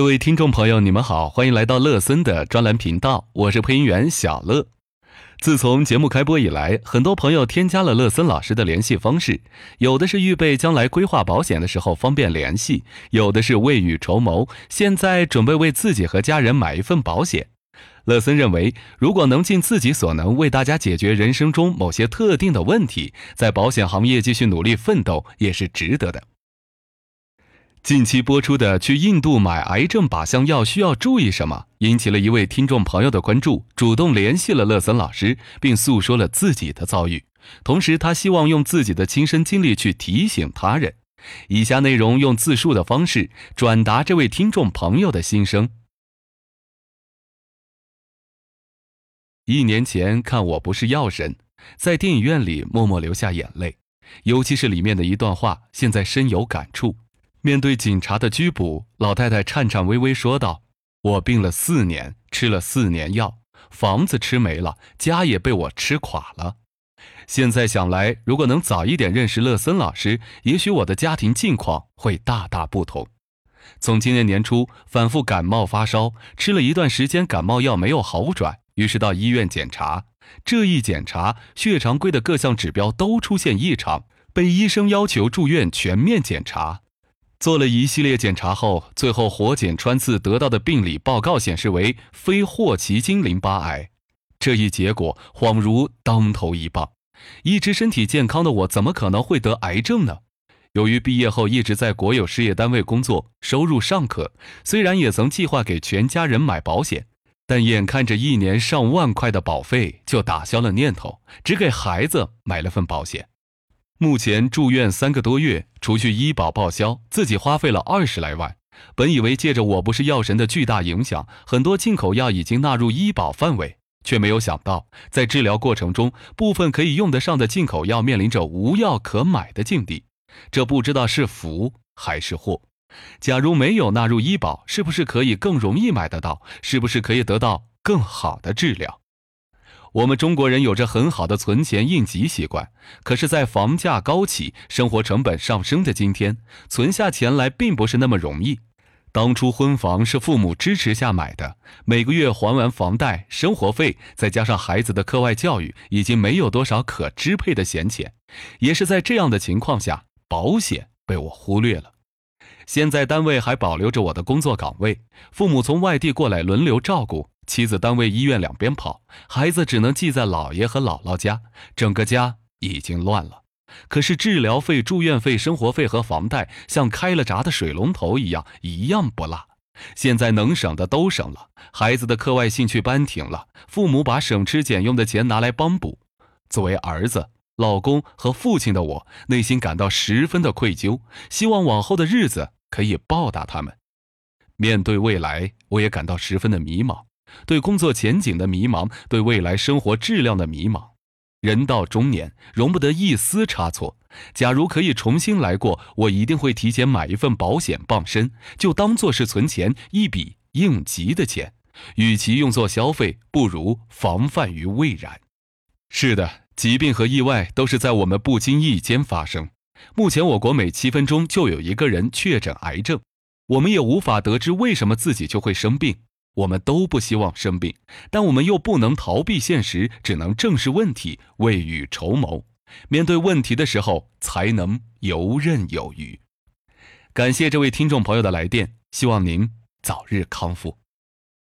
各位听众朋友，你们好，欢迎来到乐森的专栏频道，我是配音员小乐。自从节目开播以来，很多朋友添加了乐森老师的联系方式，有的是预备将来规划保险的时候方便联系，有的是未雨绸缪，现在准备为自己和家人买一份保险。乐森认为，如果能尽自己所能为大家解决人生中某些特定的问题，在保险行业继续努力奋斗也是值得的。近期播出的去印度买癌症靶向药需要注意什么，引起了一位听众朋友的关注，主动联系了乐森老师，并诉说了自己的遭遇。同时，他希望用自己的亲身经历去提醒他人。以下内容用自述的方式转达这位听众朋友的心声。一年前看《我不是药神》，在电影院里默默流下眼泪，尤其是里面的一段话，现在深有感触。面对警察的拘捕，老太太颤颤巍巍说道：“我病了四年，吃了四年药，房子吃没了，家也被我吃垮了。现在想来，如果能早一点认识乐森老师，也许我的家庭境况会大大不同。从今年年初反复感冒发烧，吃了一段时间感冒药没有好转，于是到医院检查。这一检查，血常规的各项指标都出现异常，被医生要求住院全面检查。”做了一系列检查后，最后活检穿刺得到的病理报告显示为非霍奇金淋巴癌。这一结果恍如当头一棒。一直身体健康的我，怎么可能会得癌症呢？由于毕业后一直在国有事业单位工作，收入尚可，虽然也曾计划给全家人买保险，但眼看着一年上万块的保费，就打消了念头，只给孩子买了份保险。目前住院三个多月，除去医保报销，自己花费了二十来万。本以为借着我不是药神的巨大影响，很多进口药已经纳入医保范围，却没有想到，在治疗过程中，部分可以用得上的进口药面临着无药可买的境地。这不知道是福还是祸。假如没有纳入医保，是不是可以更容易买得到？是不是可以得到更好的治疗？我们中国人有着很好的存钱应急习惯，可是，在房价高企、生活成本上升的今天，存下钱来并不是那么容易。当初婚房是父母支持下买的，每个月还完房贷、生活费，再加上孩子的课外教育，已经没有多少可支配的闲钱。也是在这样的情况下，保险被我忽略了。现在单位还保留着我的工作岗位，父母从外地过来轮流照顾。妻子单位、医院两边跑，孩子只能寄在姥爷和姥姥家，整个家已经乱了。可是治疗费、住院费、生活费和房贷像开了闸的水龙头一样，一样不落。现在能省的都省了，孩子的课外兴趣班停了，父母把省吃俭用的钱拿来帮补。作为儿子、老公和父亲的我，内心感到十分的愧疚，希望往后的日子可以报答他们。面对未来，我也感到十分的迷茫。对工作前景的迷茫，对未来生活质量的迷茫。人到中年，容不得一丝差错。假如可以重新来过，我一定会提前买一份保险傍身，就当做是存钱一笔应急的钱。与其用作消费，不如防范于未然。是的，疾病和意外都是在我们不经意间发生。目前，我国每七分钟就有一个人确诊癌症，我们也无法得知为什么自己就会生病。我们都不希望生病，但我们又不能逃避现实，只能正视问题，未雨绸缪。面对问题的时候，才能游刃有余。感谢这位听众朋友的来电，希望您早日康复。